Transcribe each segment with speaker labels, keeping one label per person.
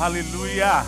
Speaker 1: Aleluia!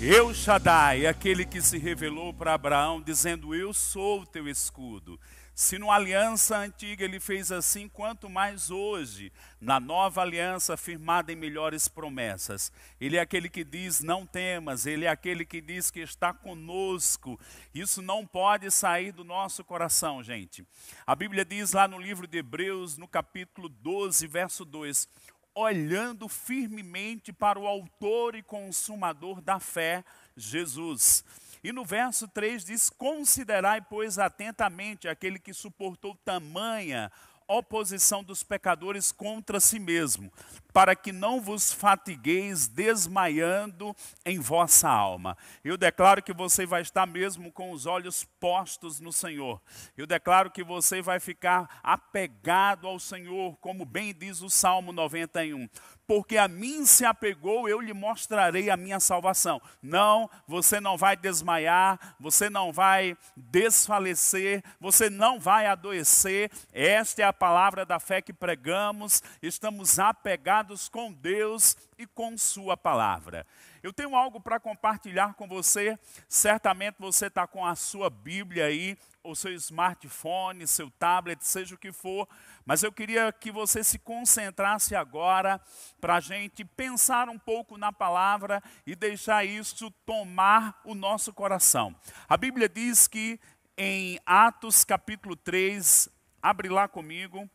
Speaker 1: Eu, Shaddai, aquele que se revelou para Abraão, dizendo: Eu sou o teu escudo. Se numa aliança antiga ele fez assim, quanto mais hoje, na nova aliança firmada em melhores promessas. Ele é aquele que diz: Não temas, ele é aquele que diz que está conosco. Isso não pode sair do nosso coração, gente. A Bíblia diz lá no livro de Hebreus, no capítulo 12, verso 2: olhando firmemente para o Autor e Consumador da fé, Jesus. E no verso 3 diz: Considerai, pois, atentamente aquele que suportou tamanha oposição dos pecadores contra si mesmo, para que não vos fatigueis desmaiando em vossa alma. Eu declaro que você vai estar mesmo com os olhos postos no Senhor. Eu declaro que você vai ficar apegado ao Senhor, como bem diz o Salmo 91 porque a mim se apegou, eu lhe mostrarei a minha salvação. Não, você não vai desmaiar, você não vai desfalecer, você não vai adoecer. Esta é a palavra da fé que pregamos. Estamos apegados com Deus e com Sua palavra. Eu tenho algo para compartilhar com você. Certamente você está com a sua Bíblia aí, ou seu smartphone, seu tablet, seja o que for. Mas eu queria que você se concentrasse agora para a gente pensar um pouco na palavra e deixar isso tomar o nosso coração. A Bíblia diz que em Atos capítulo 3, abre lá comigo,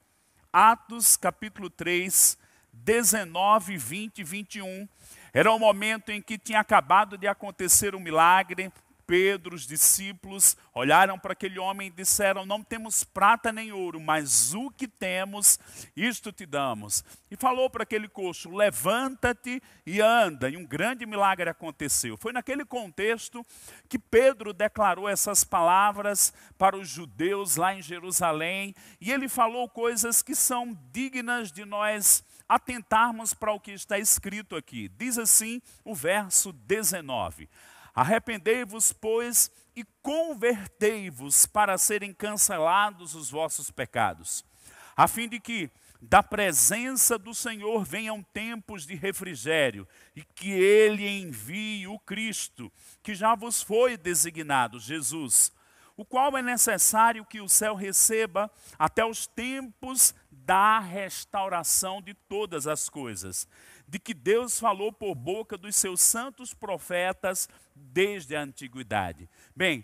Speaker 1: Atos capítulo 3, 19, 20 e 21. Era o momento em que tinha acabado de acontecer um milagre, Pedro, os discípulos, olharam para aquele homem e disseram: Não temos prata nem ouro, mas o que temos, isto te damos. E falou para aquele coxo: Levanta-te e anda. E um grande milagre aconteceu. Foi naquele contexto que Pedro declarou essas palavras para os judeus lá em Jerusalém. E ele falou coisas que são dignas de nós atentarmos para o que está escrito aqui. Diz assim o verso 19. Arrependei-vos, pois, e convertei-vos para serem cancelados os vossos pecados, a fim de que da presença do Senhor venham tempos de refrigério e que ele envie o Cristo, que já vos foi designado, Jesus, o qual é necessário que o céu receba até os tempos da restauração de todas as coisas, de que Deus falou por boca dos seus santos profetas desde a antiguidade. Bem,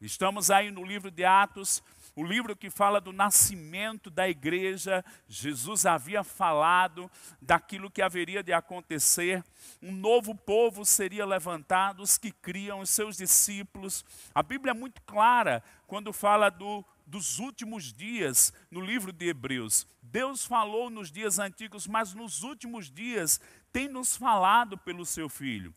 Speaker 1: estamos aí no livro de Atos, o livro que fala do nascimento da igreja, Jesus havia falado daquilo que haveria de acontecer, um novo povo seria levantado, os que criam os seus discípulos. A Bíblia é muito clara quando fala do, dos últimos dias no livro de Hebreus. Deus falou nos dias antigos, mas nos últimos dias tem nos falado pelo seu Filho.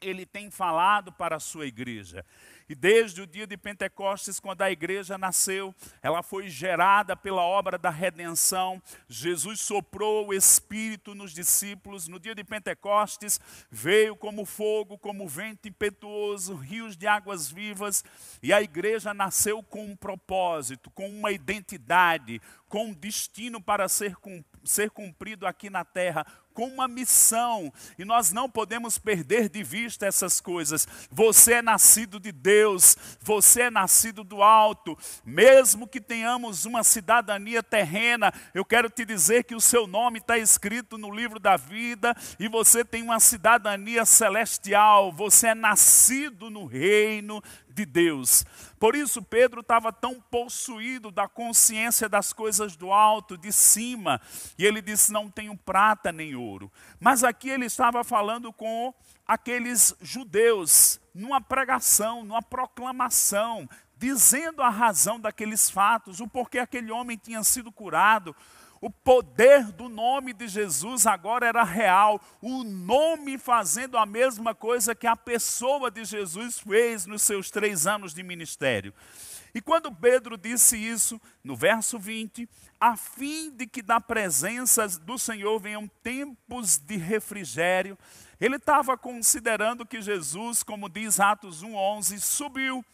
Speaker 1: Ele tem falado para a sua igreja. E desde o dia de Pentecostes, quando a igreja nasceu, ela foi gerada pela obra da redenção. Jesus soprou o Espírito nos discípulos. No dia de Pentecostes, veio como fogo, como vento impetuoso, rios de águas vivas. E a igreja nasceu com um propósito, com uma identidade, com um destino para ser, ser cumprido aqui na terra com uma missão, e nós não podemos perder de vista essas coisas. Você é nascido de Deus, você é nascido do alto, mesmo que tenhamos uma cidadania terrena, eu quero te dizer que o seu nome está escrito no livro da vida e você tem uma cidadania celestial, você é nascido no reino de Deus. Por isso, Pedro estava tão possuído da consciência das coisas do alto, de cima, e ele disse: Não tenho prata nem ouro. Mas aqui ele estava falando com aqueles judeus, numa pregação, numa proclamação, dizendo a razão daqueles fatos, o porquê aquele homem tinha sido curado, o poder do nome de Jesus agora era real, o nome fazendo a mesma coisa que a pessoa de Jesus fez nos seus três anos de ministério. E quando Pedro disse isso, no verso 20, a fim de que da presença do Senhor venham tempos de refrigério, ele estava considerando que Jesus, como diz Atos 1,11, subiu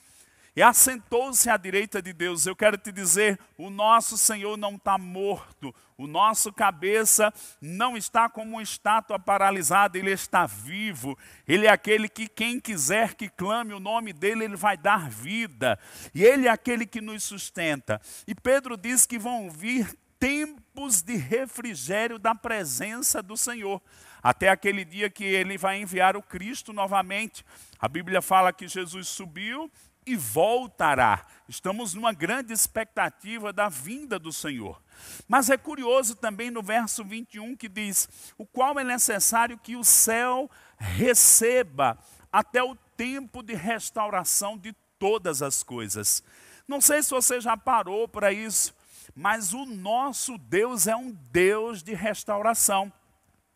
Speaker 1: e assentou-se à direita de Deus. Eu quero te dizer: o nosso Senhor não está morto, o nosso cabeça não está como uma estátua paralisada, ele está vivo. Ele é aquele que, quem quiser que clame o nome dele, ele vai dar vida. E ele é aquele que nos sustenta. E Pedro diz que vão vir tempos de refrigério da presença do Senhor até aquele dia que ele vai enviar o Cristo novamente. A Bíblia fala que Jesus subiu e voltará. Estamos numa grande expectativa da vinda do Senhor. Mas é curioso também no verso 21 que diz: O qual é necessário que o céu receba até o tempo de restauração de todas as coisas. Não sei se você já parou para isso, mas o nosso Deus é um Deus de restauração.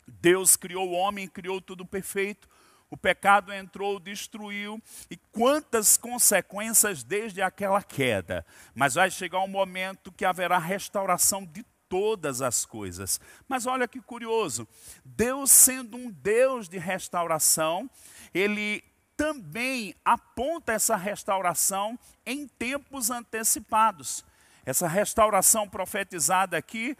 Speaker 1: Deus criou o homem, criou tudo perfeito. O pecado entrou, destruiu, e quantas consequências desde aquela queda. Mas vai chegar um momento que haverá restauração de todas as coisas. Mas olha que curioso, Deus sendo um Deus de restauração, ele também aponta essa restauração em tempos antecipados. Essa restauração profetizada aqui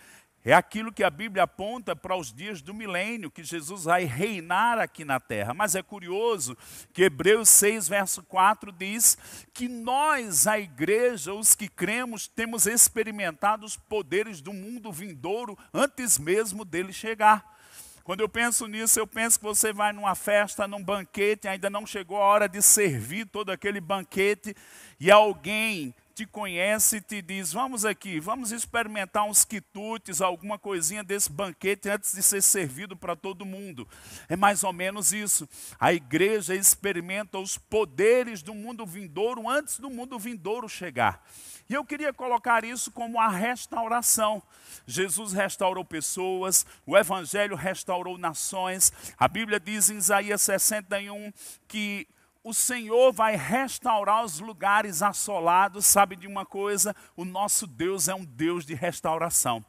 Speaker 1: é aquilo que a Bíblia aponta para os dias do milênio, que Jesus vai reinar aqui na terra. Mas é curioso que Hebreus 6, verso 4 diz que nós, a igreja, os que cremos, temos experimentado os poderes do mundo vindouro antes mesmo dele chegar. Quando eu penso nisso, eu penso que você vai numa festa, num banquete, ainda não chegou a hora de servir todo aquele banquete, e alguém te conhece e te diz: Vamos aqui, vamos experimentar uns quitutes, alguma coisinha desse banquete antes de ser servido para todo mundo. É mais ou menos isso. A igreja experimenta os poderes do mundo vindouro antes do mundo vindouro chegar. E eu queria colocar isso como a restauração. Jesus restaurou pessoas, o Evangelho restaurou nações. A Bíblia diz em Isaías 61 que o Senhor vai restaurar os lugares assolados. Sabe de uma coisa? O nosso Deus é um Deus de restauração.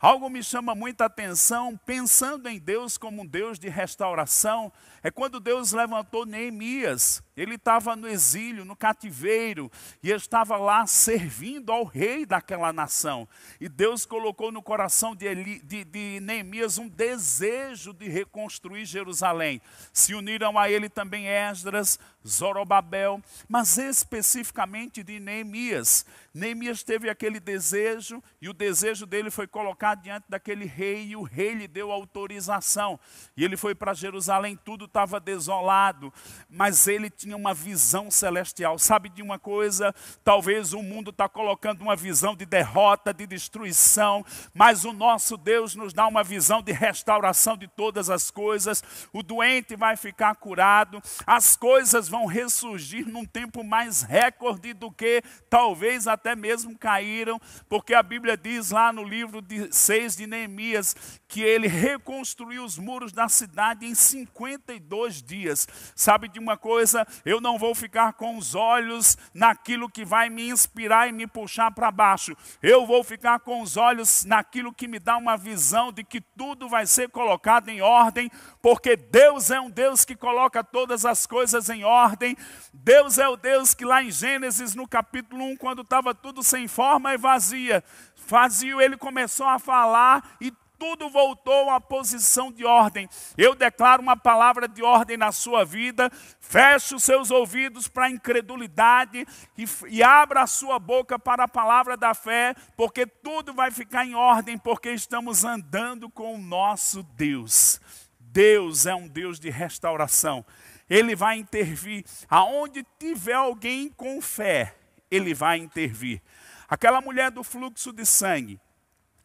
Speaker 1: Algo me chama muita atenção, pensando em Deus como um Deus de restauração, é quando Deus levantou Neemias. Ele estava no exílio, no cativeiro, e estava lá servindo ao rei daquela nação. E Deus colocou no coração de, Eli, de, de Neemias um desejo de reconstruir Jerusalém. Se uniram a ele também Esdras, Zorobabel, mas especificamente de Neemias. Neemias teve aquele desejo, e o desejo dele foi colocado diante daquele rei, e o rei lhe deu autorização. E ele foi para Jerusalém, tudo estava desolado, mas ele tinha uma visão celestial. Sabe de uma coisa? Talvez o mundo está colocando uma visão de derrota, de destruição, mas o nosso Deus nos dá uma visão de restauração de todas as coisas. O doente vai ficar curado, as coisas vão ressurgir num tempo mais recorde do que talvez até mesmo caíram, porque a Bíblia diz lá no livro de 6 de Neemias que ele reconstruiu os muros da cidade em 52 dias. Sabe de uma coisa? Eu não vou ficar com os olhos naquilo que vai me inspirar e me puxar para baixo. Eu vou ficar com os olhos naquilo que me dá uma visão de que tudo vai ser colocado em ordem, porque Deus é um Deus que coloca todas as coisas em ordem. Deus é o Deus que lá em Gênesis, no capítulo 1, quando estava tudo sem forma e vazia, vazio, ele começou a falar e tudo voltou à posição de ordem. Eu declaro uma palavra de ordem na sua vida. Feche os seus ouvidos para a incredulidade e, e abra a sua boca para a palavra da fé, porque tudo vai ficar em ordem, porque estamos andando com o nosso Deus. Deus é um Deus de restauração. Ele vai intervir aonde tiver alguém com fé, ele vai intervir. Aquela mulher do fluxo de sangue,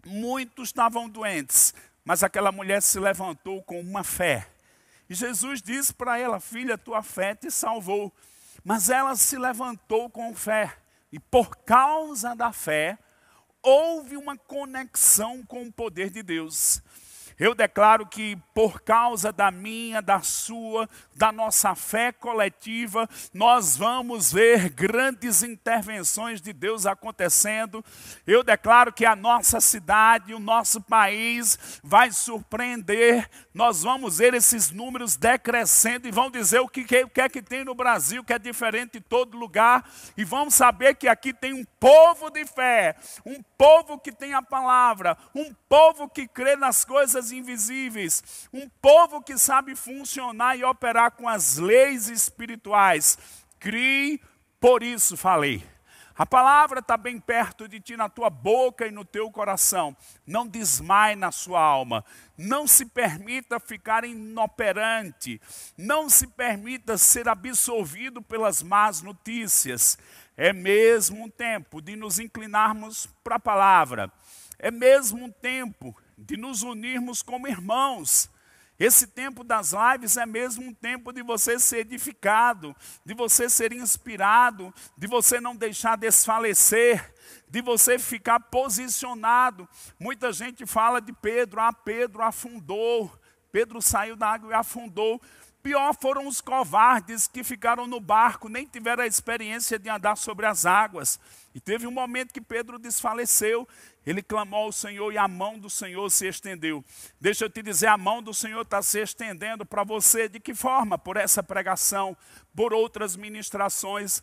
Speaker 1: Muitos estavam doentes, mas aquela mulher se levantou com uma fé. E Jesus disse para ela: Filha, tua fé te salvou. Mas ela se levantou com fé. E por causa da fé, houve uma conexão com o poder de Deus. Eu declaro que por causa da minha, da sua, da nossa fé coletiva, nós vamos ver grandes intervenções de Deus acontecendo. Eu declaro que a nossa cidade, o nosso país vai surpreender. Nós vamos ver esses números decrescendo e vão dizer o que, que, que é que tem no Brasil que é diferente em todo lugar. E vamos saber que aqui tem um povo de fé, um povo que tem a palavra, um povo que crê nas coisas invisíveis, um povo que sabe funcionar e operar com as leis espirituais. Crie, por isso falei. A palavra está bem perto de ti, na tua boca e no teu coração. Não desmaie na sua alma. Não se permita ficar inoperante. Não se permita ser absorvido pelas más notícias. É mesmo um tempo de nos inclinarmos para a palavra. É mesmo um tempo de nos unirmos como irmãos esse tempo das lives é mesmo um tempo de você ser edificado, de você ser inspirado, de você não deixar desfalecer, de você ficar posicionado. Muita gente fala de Pedro, ah, Pedro afundou, Pedro saiu da água e afundou. Pior foram os covardes que ficaram no barco, nem tiveram a experiência de andar sobre as águas. E teve um momento que Pedro desfaleceu, ele clamou ao Senhor e a mão do Senhor se estendeu. Deixa eu te dizer, a mão do Senhor está se estendendo para você. De que forma? Por essa pregação, por outras ministrações.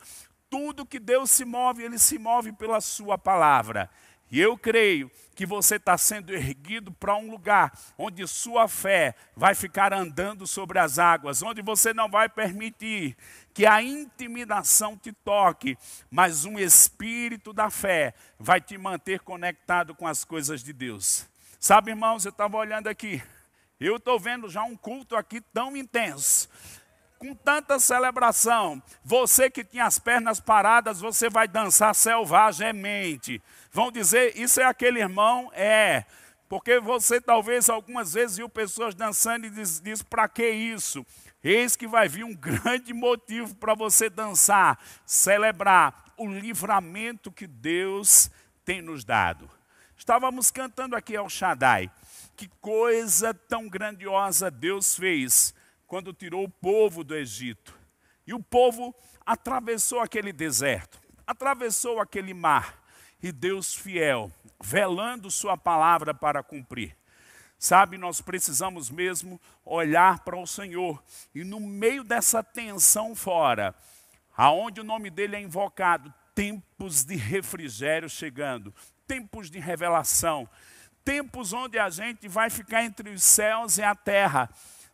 Speaker 1: Tudo que Deus se move, Ele se move pela Sua palavra. E eu creio que você está sendo erguido para um lugar onde sua fé vai ficar andando sobre as águas, onde você não vai permitir que a intimidação te toque, mas um espírito da fé vai te manter conectado com as coisas de Deus. Sabe, irmãos, eu estava olhando aqui, eu estou vendo já um culto aqui tão intenso com tanta celebração, você que tinha as pernas paradas, você vai dançar selvagemente. Vão dizer, isso é aquele irmão? É. Porque você talvez algumas vezes viu pessoas dançando e diz, diz para que isso? Eis que vai vir um grande motivo para você dançar, celebrar o livramento que Deus tem nos dado. Estávamos cantando aqui ao Shaddai. Que coisa tão grandiosa Deus fez quando tirou o povo do Egito. E o povo atravessou aquele deserto, atravessou aquele mar, e Deus fiel, velando Sua palavra para cumprir. Sabe, nós precisamos mesmo olhar para o Senhor, e no meio dessa tensão fora, aonde o nome dele é invocado, tempos de refrigério chegando, tempos de revelação, tempos onde a gente vai ficar entre os céus e a terra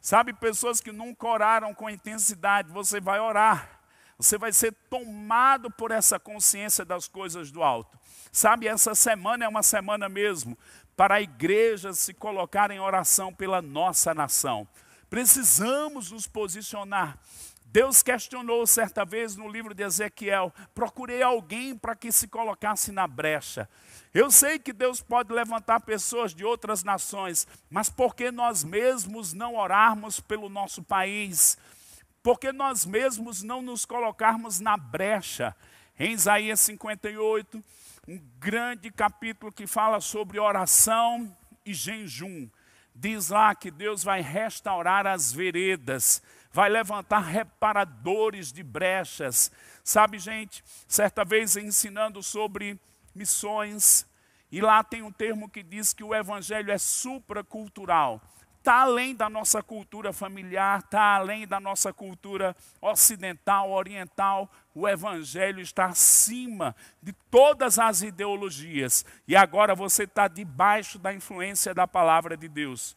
Speaker 1: Sabe, pessoas que nunca oraram com intensidade, você vai orar. Você vai ser tomado por essa consciência das coisas do alto. Sabe, essa semana é uma semana mesmo para a igreja se colocar em oração pela nossa nação. Precisamos nos posicionar. Deus questionou certa vez no livro de Ezequiel: procurei alguém para que se colocasse na brecha. Eu sei que Deus pode levantar pessoas de outras nações, mas por que nós mesmos não orarmos pelo nosso país? Por que nós mesmos não nos colocarmos na brecha? Em Isaías 58, um grande capítulo que fala sobre oração e jejum. Diz lá que Deus vai restaurar as veredas, vai levantar reparadores de brechas. Sabe, gente, certa vez ensinando sobre missões, e lá tem um termo que diz que o evangelho é supracultural. Está além da nossa cultura familiar, está além da nossa cultura ocidental, oriental. O Evangelho está acima de todas as ideologias. E agora você está debaixo da influência da palavra de Deus.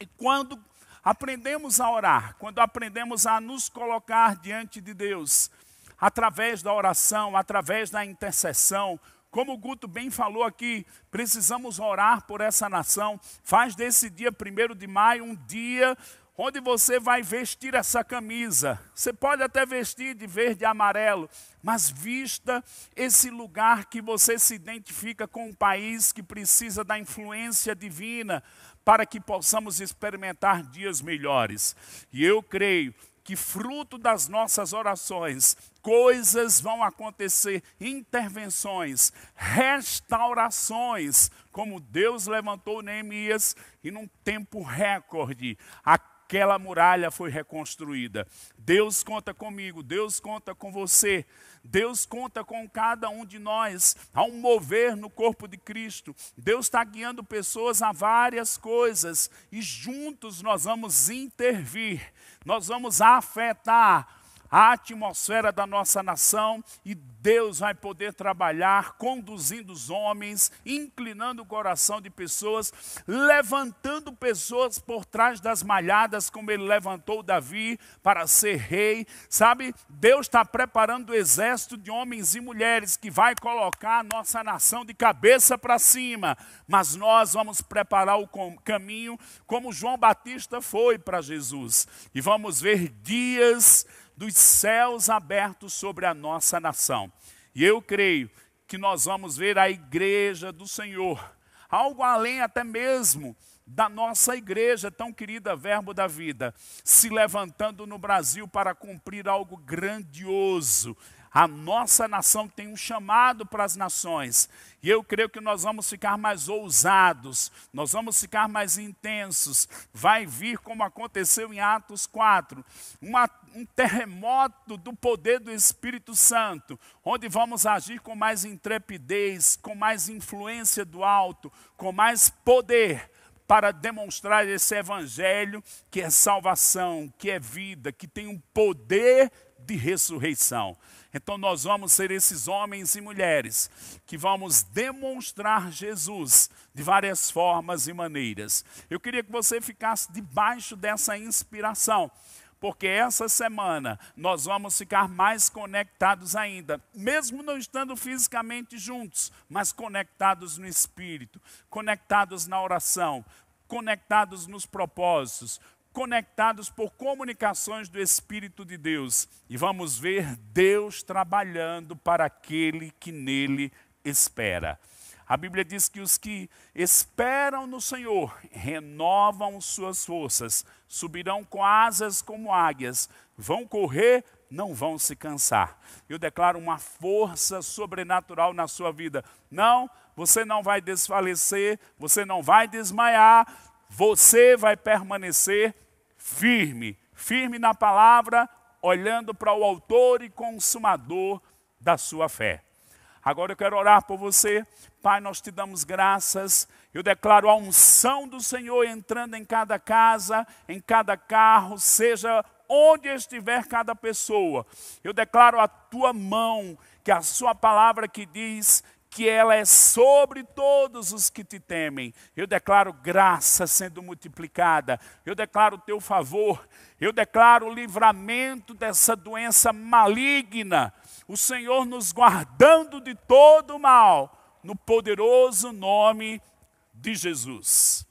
Speaker 1: E quando aprendemos a orar, quando aprendemos a nos colocar diante de Deus, através da oração, através da intercessão, como o Guto bem falou aqui, precisamos orar por essa nação. Faz desse dia 1 de maio um dia onde você vai vestir essa camisa. Você pode até vestir de verde e amarelo, mas vista esse lugar que você se identifica com um país que precisa da influência divina para que possamos experimentar dias melhores. E eu creio que, fruto das nossas orações, coisas vão acontecer, intervenções, restaurações, como Deus levantou Neemias e num tempo recorde, aquela muralha foi reconstruída. Deus conta comigo, Deus conta com você. Deus conta com cada um de nós, há um mover no corpo de Cristo. Deus está guiando pessoas a várias coisas e juntos nós vamos intervir, nós vamos afetar a atmosfera da nossa nação e Deus vai poder trabalhar conduzindo os homens, inclinando o coração de pessoas, levantando pessoas por trás das malhadas, como ele levantou Davi para ser rei. Sabe, Deus está preparando o exército de homens e mulheres que vai colocar a nossa nação de cabeça para cima, mas nós vamos preparar o caminho como João Batista foi para Jesus. E vamos ver dias dos céus abertos sobre a nossa nação. E eu creio que nós vamos ver a igreja do Senhor, algo além até mesmo da nossa igreja, tão querida Verbo da Vida, se levantando no Brasil para cumprir algo grandioso, a nossa nação tem um chamado para as nações. E eu creio que nós vamos ficar mais ousados, nós vamos ficar mais intensos. Vai vir, como aconteceu em Atos 4, uma, um terremoto do poder do Espírito Santo, onde vamos agir com mais intrepidez, com mais influência do alto, com mais poder para demonstrar esse evangelho que é salvação, que é vida, que tem um poder de ressurreição. Então nós vamos ser esses homens e mulheres que vamos demonstrar Jesus de várias formas e maneiras. Eu queria que você ficasse debaixo dessa inspiração, porque essa semana nós vamos ficar mais conectados ainda, mesmo não estando fisicamente juntos, mas conectados no espírito, conectados na oração, conectados nos propósitos, conectados por comunicações do Espírito de Deus. E vamos ver Deus trabalhando para aquele que nele espera. A Bíblia diz que os que esperam no Senhor renovam suas forças, subirão com asas como águias, vão correr, não vão se cansar. Eu declaro uma força sobrenatural na sua vida. Não, você não vai desfalecer, você não vai desmaiar, você vai permanecer firme, firme na palavra, olhando para o autor e consumador da sua fé. Agora eu quero orar por você. Pai, nós te damos graças. Eu declaro a unção do Senhor entrando em cada casa, em cada carro, seja onde estiver cada pessoa. Eu declaro a tua mão, que a sua palavra que diz que ela é sobre todos os que te temem. Eu declaro graça sendo multiplicada, eu declaro teu favor, eu declaro o livramento dessa doença maligna, o Senhor nos guardando de todo o mal, no poderoso nome de Jesus.